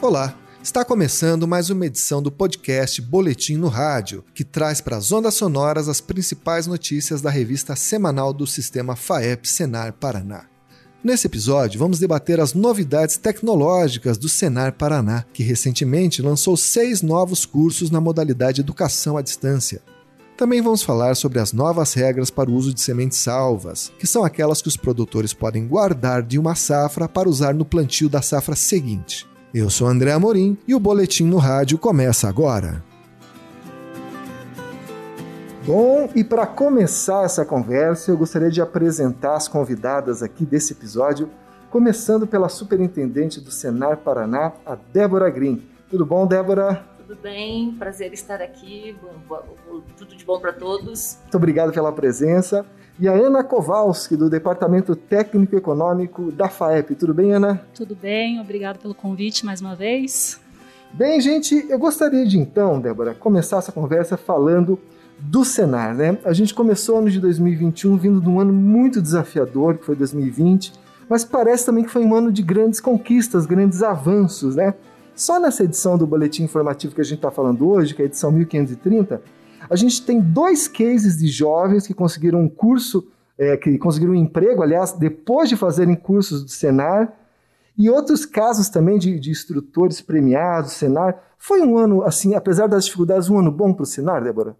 Olá, está começando mais uma edição do podcast Boletim no Rádio, que traz para as ondas sonoras as principais notícias da revista semanal do sistema FAEP Senar Paraná. Nesse episódio, vamos debater as novidades tecnológicas do Senar Paraná, que recentemente lançou seis novos cursos na modalidade Educação à Distância. Também vamos falar sobre as novas regras para o uso de sementes salvas, que são aquelas que os produtores podem guardar de uma safra para usar no plantio da safra seguinte. Eu sou André Amorim e o Boletim no Rádio começa agora. Bom, e para começar essa conversa, eu gostaria de apresentar as convidadas aqui desse episódio, começando pela superintendente do Senar Paraná, a Débora Green. Tudo bom, Débora? tudo bem? Prazer estar aqui. Tudo de bom para todos. Muito obrigado pela presença. E a Ana Kowalski, do Departamento Técnico Econômico da FAEP. Tudo bem, Ana? Tudo bem, obrigado pelo convite mais uma vez. Bem, gente, eu gostaria de então, Débora, começar essa conversa falando do Senar, né? A gente começou o ano de 2021 vindo de um ano muito desafiador, que foi 2020, mas parece também que foi um ano de grandes conquistas, grandes avanços, né? Só nessa edição do boletim informativo que a gente está falando hoje, que é a edição 1530, a gente tem dois cases de jovens que conseguiram um curso, é, que conseguiram um emprego, aliás, depois de fazerem cursos do Senar, e outros casos também de, de instrutores premiados, Senar. Foi um ano, assim, apesar das dificuldades, um ano bom para o Senar, Débora?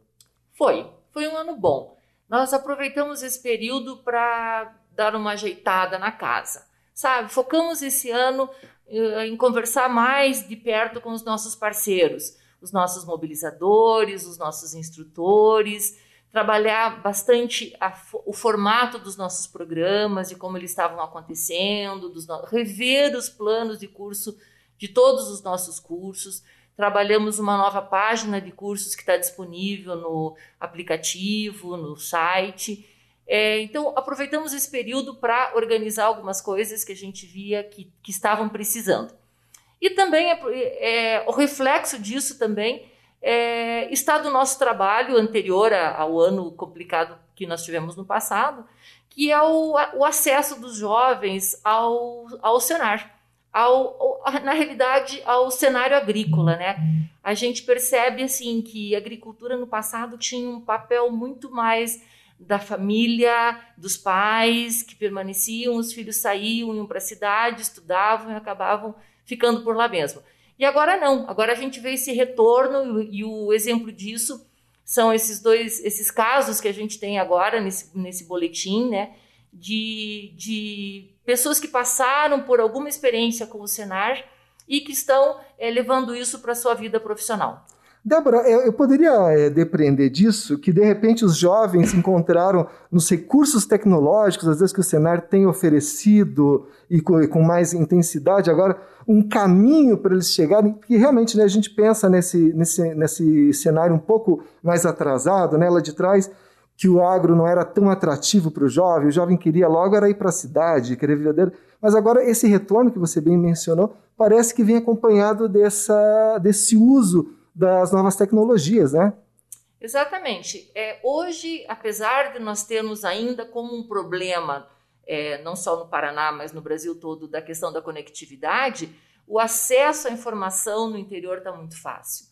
Foi, foi um ano bom. Nós aproveitamos esse período para dar uma ajeitada na casa, sabe? Focamos esse ano eh, em conversar mais de perto com os nossos parceiros, os nossos mobilizadores, os nossos instrutores, trabalhar bastante a, o formato dos nossos programas, de como eles estavam acontecendo, dos, rever os planos de curso de todos os nossos cursos. Trabalhamos uma nova página de cursos que está disponível no aplicativo, no site. É, então, aproveitamos esse período para organizar algumas coisas que a gente via que, que estavam precisando. E também é, é, o reflexo disso também é, está do nosso trabalho anterior ao ano complicado que nós tivemos no passado, que é o, o acesso dos jovens ao, ao cenário, ao, ao, na realidade, ao cenário agrícola. Né? A gente percebe assim que a agricultura no passado tinha um papel muito mais da família, dos pais que permaneciam, os filhos saíam, iam para a cidade, estudavam e acabavam ficando por lá mesmo. E agora não, agora a gente vê esse retorno e, o exemplo disso são esses dois, esses casos que a gente tem agora nesse, nesse boletim, né, de, de pessoas que passaram por alguma experiência com o Senar e que estão é, levando isso para a sua vida profissional. Débora, eu poderia é, depreender disso? Que de repente os jovens encontraram nos recursos tecnológicos, às vezes que o Senar tem oferecido e com, mais intensidade agora, um caminho para eles chegarem, porque realmente né, a gente pensa nesse, nesse, nesse cenário um pouco mais atrasado, né, lá de trás, que o agro não era tão atrativo para o jovem, o jovem queria logo era ir para a cidade, querer viver mas agora esse retorno que você bem mencionou parece que vem acompanhado dessa, desse uso das novas tecnologias, né? Exatamente. É, hoje, apesar de nós termos ainda como um problema, é, não só no Paraná, mas no Brasil todo, da questão da conectividade, o acesso à informação no interior está muito fácil.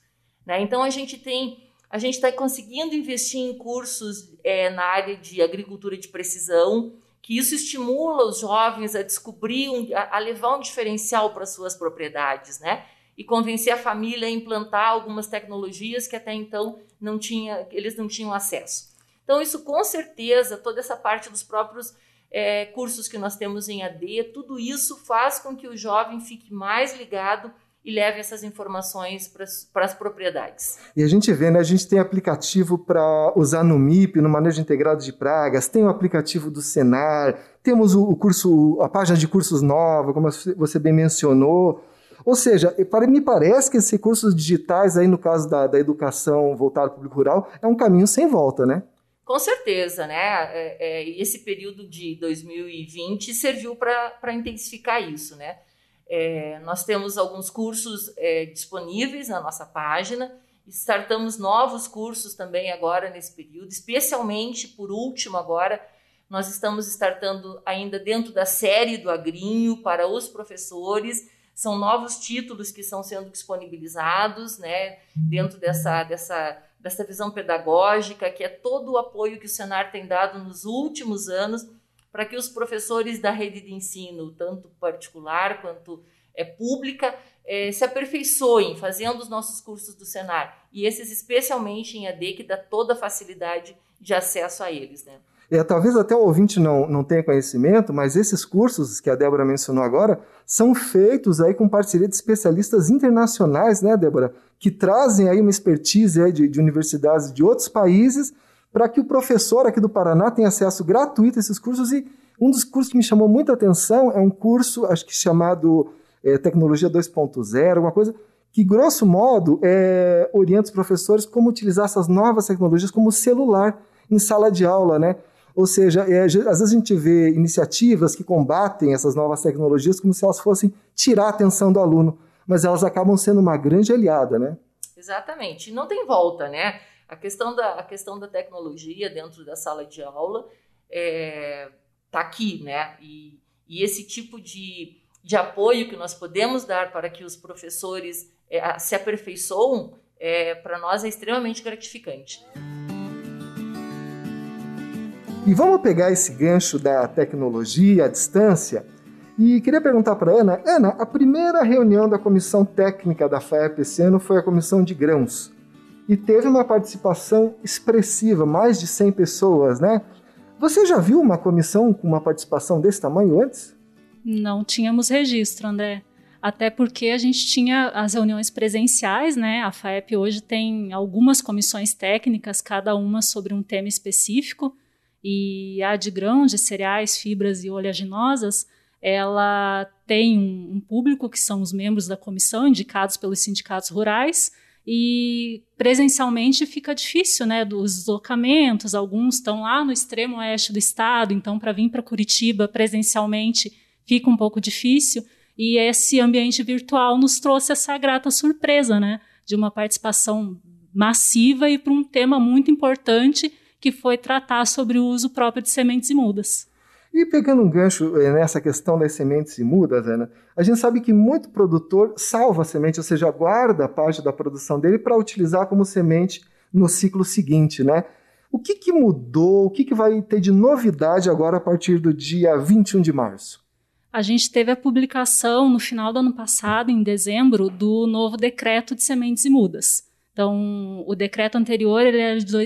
Né? Então a gente tem, a gente está conseguindo investir em cursos é, na área de agricultura de precisão, que isso estimula os jovens a descobrir, um, a, a levar um diferencial para suas propriedades, né? E convencer a família a implantar algumas tecnologias que até então não tinha, eles não tinham acesso. Então, isso com certeza, toda essa parte dos próprios é, cursos que nós temos em AD, tudo isso faz com que o jovem fique mais ligado e leve essas informações para as propriedades. E a gente vê, né? A gente tem aplicativo para usar no MIP, no manejo integrado de pragas, tem o aplicativo do Senar, temos o, o curso, a página de cursos nova, como você bem mencionou. Ou seja, me parece que esses recursos digitais, aí no caso da, da educação voltada ao público rural, é um caminho sem volta, né? Com certeza, né? É, é, esse período de 2020 serviu para intensificar isso, né? É, nós temos alguns cursos é, disponíveis na nossa página, startamos novos cursos também agora nesse período, especialmente por último agora, nós estamos startando ainda dentro da série do Agrinho para os professores são novos títulos que estão sendo disponibilizados, né, dentro dessa, dessa, dessa visão pedagógica, que é todo o apoio que o Senar tem dado nos últimos anos para que os professores da rede de ensino, tanto particular quanto é, pública, é, se aperfeiçoem fazendo os nossos cursos do Senar. E esses especialmente em AD, que dá toda a facilidade de acesso a eles. Né? É, talvez até o ouvinte não, não tenha conhecimento, mas esses cursos que a Débora mencionou agora são feitos aí com parceria de especialistas internacionais, né, Débora? Que trazem aí uma expertise aí de, de universidades de outros países para que o professor aqui do Paraná tenha acesso gratuito a esses cursos. E um dos cursos que me chamou muita atenção é um curso, acho que chamado é, Tecnologia 2.0, alguma coisa, que, grosso modo, é, orienta os professores como utilizar essas novas tecnologias como celular em sala de aula, né? Ou seja, é, às vezes a gente vê iniciativas que combatem essas novas tecnologias como se elas fossem tirar a atenção do aluno, mas elas acabam sendo uma grande aliada, né? Exatamente. Não tem volta, né? A questão da, a questão da tecnologia dentro da sala de aula está é, tá aqui, né? E, e esse tipo de, de apoio que nós podemos dar para que os professores é, se aperfeiçoam, é, para nós é extremamente gratificante. E vamos pegar esse gancho da tecnologia à distância e queria perguntar para Ana, Ana, a primeira reunião da comissão técnica da FAEP esse ano foi a comissão de grãos e teve uma participação expressiva, mais de 100 pessoas, né? Você já viu uma comissão com uma participação desse tamanho antes? Não tínhamos registro, André. Até porque a gente tinha as reuniões presenciais, né? A FAEP hoje tem algumas comissões técnicas, cada uma sobre um tema específico e a de grãos, de cereais, fibras e oleaginosas, ela tem um, público que são os membros da comissão, indicados pelos sindicatos rurais, e presencialmente fica difícil, né, dos deslocamentos, alguns estão lá no extremo oeste do estado, então para vir para Curitiba presencialmente fica um pouco difícil, e esse ambiente virtual nos trouxe essa grata surpresa, né, de uma participação massiva e para um tema muito importante que foi tratar sobre o uso próprio de sementes e mudas. E pegando um gancho eh, nessa questão das sementes e mudas, Ana, a gente sabe que muito produtor salva a semente, ou seja, guarda parte da produção dele para utilizar como semente no ciclo seguinte, né? O que, que mudou? O que, que vai ter de novidade agora a partir do dia 21 de março? A gente teve a publicação no final do ano passado, em dezembro, do novo decreto de sementes e mudas. Então, o decreto anterior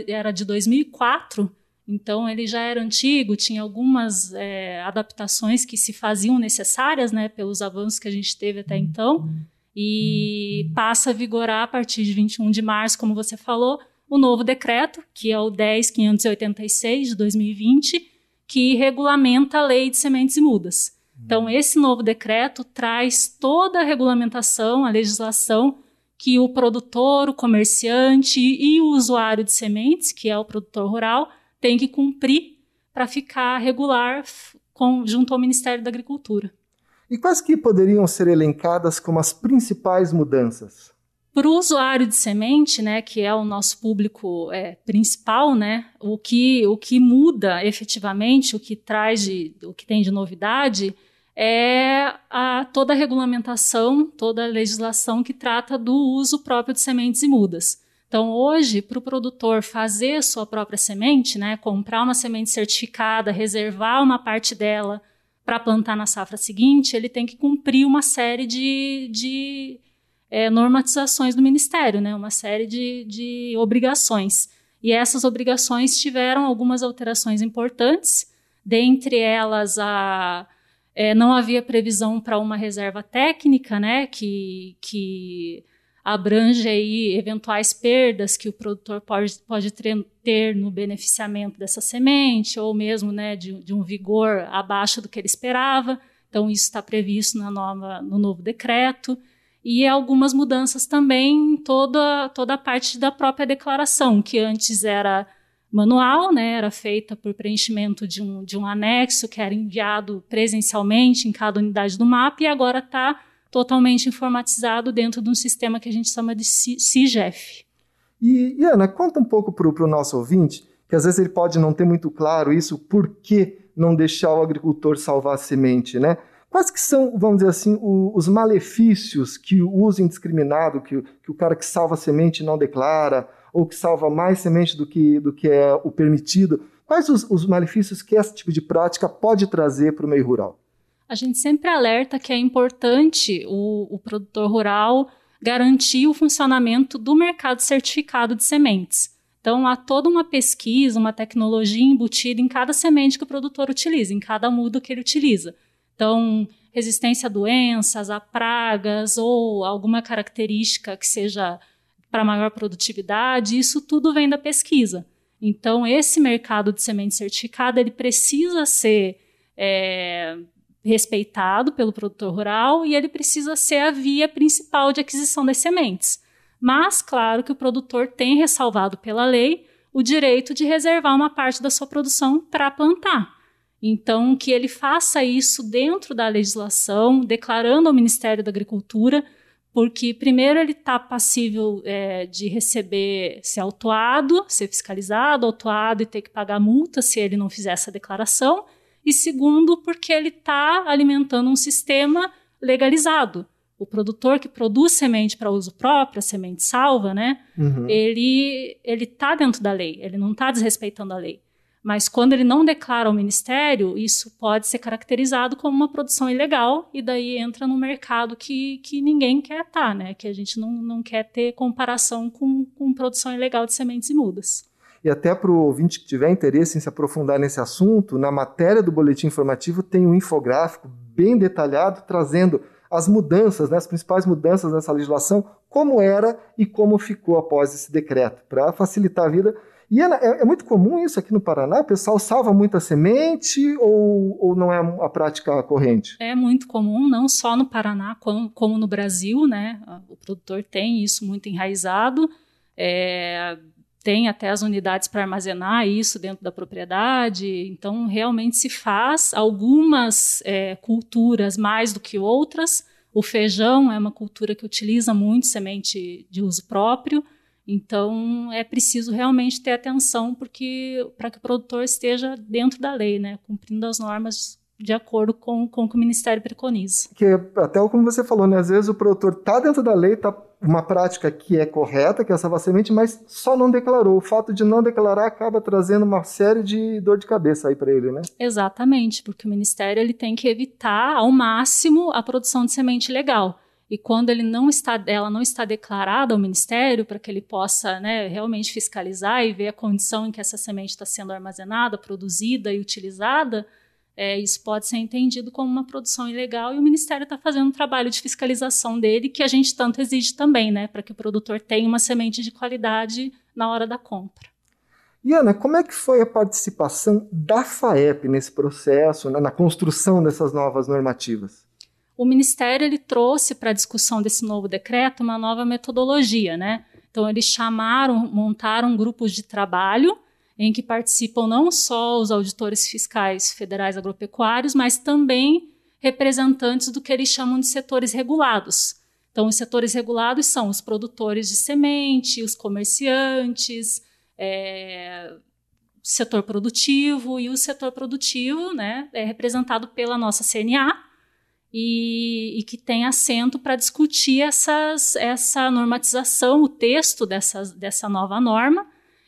era de 2004, então ele já era antigo, tinha algumas é, adaptações que se faziam necessárias, né, pelos avanços que a gente teve até então, e passa a vigorar a partir de 21 de março, como você falou, o novo decreto, que é o 10586 de 2020, que regulamenta a lei de sementes e mudas. Então, esse novo decreto traz toda a regulamentação, a legislação que o produtor, o comerciante e o usuário de sementes, que é o produtor rural, tem que cumprir para ficar regular com, junto ao Ministério da Agricultura. E quais que poderiam ser elencadas como as principais mudanças? Para o usuário de semente, né, que é o nosso público é, principal, né, o que, o que muda efetivamente, o que traz de, o que tem de novidade, é a, toda a regulamentação, toda a legislação que trata do uso próprio de sementes e mudas. Então, hoje, para o produtor fazer sua própria semente, né, comprar uma semente certificada, reservar uma parte dela para plantar na safra seguinte, ele tem que cumprir uma série de, de é, normatizações do Ministério, né, uma série de, de obrigações. E essas obrigações tiveram algumas alterações importantes, dentre elas a é, não havia previsão para uma reserva técnica, né, que, que abrange aí eventuais perdas que o produtor pode, pode ter no beneficiamento dessa semente, ou mesmo né, de, de um vigor abaixo do que ele esperava. Então, isso está previsto na nova, no novo decreto. E algumas mudanças também em toda, toda a parte da própria declaração, que antes era manual, né, era feita por preenchimento de um, de um anexo que era enviado presencialmente em cada unidade do mapa e agora está totalmente informatizado dentro de um sistema que a gente chama de CIGEF. E, e Ana, conta um pouco para o nosso ouvinte, que às vezes ele pode não ter muito claro isso, por que não deixar o agricultor salvar a semente, né? Quais que são, vamos dizer assim, o, os malefícios que o uso indiscriminado, que, que o cara que salva semente não declara, ou que salva mais semente do que, do que é o permitido? Quais os, os malefícios que esse tipo de prática pode trazer para o meio rural? A gente sempre alerta que é importante o, o produtor rural garantir o funcionamento do mercado certificado de sementes. Então, há toda uma pesquisa, uma tecnologia embutida em cada semente que o produtor utiliza, em cada mudo que ele utiliza. Então, resistência a doenças, a pragas ou alguma característica que seja para maior produtividade, isso tudo vem da pesquisa. Então, esse mercado de semente certificada ele precisa ser é, respeitado pelo produtor rural e ele precisa ser a via principal de aquisição das sementes. Mas, claro que o produtor tem ressalvado pela lei o direito de reservar uma parte da sua produção para plantar. Então, que ele faça isso dentro da legislação, declarando ao Ministério da Agricultura, porque, primeiro, ele está passível é, de receber, ser autuado, ser fiscalizado, autuado e ter que pagar multa se ele não fizer essa declaração e segundo, porque ele está alimentando um sistema legalizado. O produtor que produz semente para uso próprio, a semente salva, né? Uhum. Ele ele está dentro da lei, ele não está desrespeitando a lei. Mas quando ele não declara ao ministério, isso pode ser caracterizado como uma produção ilegal e daí entra no mercado que, que ninguém quer estar, tá, né? Que a gente não, não quer ter comparação com, com produção ilegal de sementes e mudas. E até para o ouvinte que tiver interesse em se aprofundar nesse assunto, na matéria do boletim informativo tem um infográfico bem detalhado trazendo as mudanças, né, as principais mudanças nessa legislação, como era e como ficou após esse decreto, para facilitar a vida. E é, é, muito comum isso aqui no Paraná? O pessoal salva muita semente ou, ou não é a prática corrente? É muito comum, não só no Paraná, como, como no Brasil, né? O produtor tem isso muito enraizado. É, tem até as unidades para armazenar isso dentro da propriedade. Então, realmente se faz algumas é, culturas mais do que outras. O feijão é uma cultura que utiliza muito semente de uso próprio. Então, é preciso realmente ter atenção porque para que o produtor esteja dentro da lei, né, cumprindo as normas de acordo com, com o que o Ministério preconiza. Que até como você falou, né, às vezes o produtor está dentro da lei, está uma prática que é correta, que é salvar semente, mas só não declarou. O fato de não declarar acaba trazendo uma série de dor de cabeça aí para ele, né? Exatamente, porque o Ministério ele tem que evitar ao máximo a produção de semente legal. E quando ele não está, ela não está declarada ao Ministério, para que ele possa né, realmente fiscalizar e ver a condição em que essa semente está sendo armazenada, produzida e utilizada, é, isso pode ser entendido como uma produção ilegal e o Ministério está fazendo um trabalho de fiscalização dele que a gente tanto exige também, né, para que o produtor tenha uma semente de qualidade na hora da compra. E Ana, como é que foi a participação da FAEP nesse processo, né, na construção dessas novas normativas? O Ministério ele trouxe para a discussão desse novo decreto uma nova metodologia, né? Então eles chamaram, montaram grupos de trabalho em que participam não só os auditores fiscais federais agropecuários, mas também representantes do que eles chamam de setores regulados. Então, os setores regulados são os produtores de semente, os comerciantes, é, setor produtivo, e o setor produtivo né, é representado pela nossa CNA, e, e que tem assento para discutir essas, essa normatização, o texto dessa, dessa nova norma,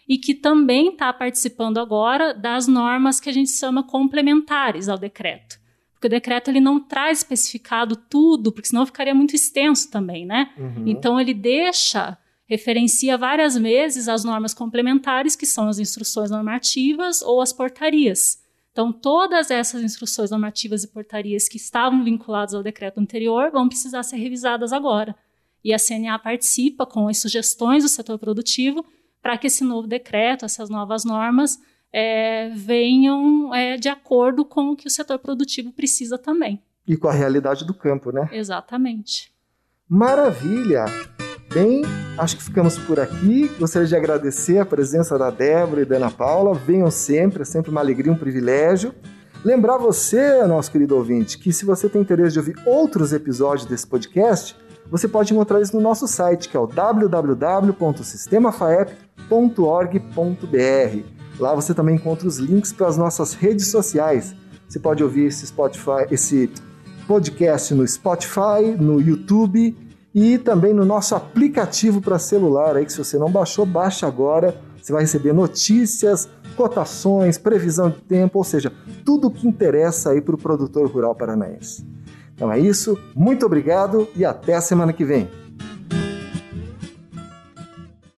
e que também está participando agora das normas que a gente chama complementares ao decreto. Porque o decreto ele não traz especificado tudo, porque senão ficaria muito extenso também, né? Uhum. Então ele deixa, referencia várias vezes as normas complementares, que são as instruções normativas ou as portarias. Então, todas essas instruções normativas e portarias que estavam vinculadas ao decreto anterior vão precisar ser revisadas agora. E a CNA participa com as sugestões do setor produtivo para que esse novo decreto, essas novas normas, é, venham é, de acordo com o que o setor produtivo precisa também. E com a realidade do campo, né? Exatamente. Maravilha! Bem, acho que ficamos por aqui. Gostaria de agradecer a presença da Débora e da Ana Paula. Venham sempre, é sempre uma alegria, um privilégio. Lembrar você, nosso querido ouvinte, que se você tem interesse de ouvir outros episódios desse podcast, você pode encontrar isso no nosso site, que é o www.sistemafaep.org.br. Lá você também encontra os links para as nossas redes sociais. Você pode ouvir esse Spotify, esse podcast no Spotify, no YouTube e também no nosso aplicativo para celular aí que se você não baixou, baixa agora. Você vai receber notícias, cotações, previsão de tempo, ou seja, tudo o que interessa aí para o produtor rural paranaense. Então é isso, muito obrigado e até a semana que vem.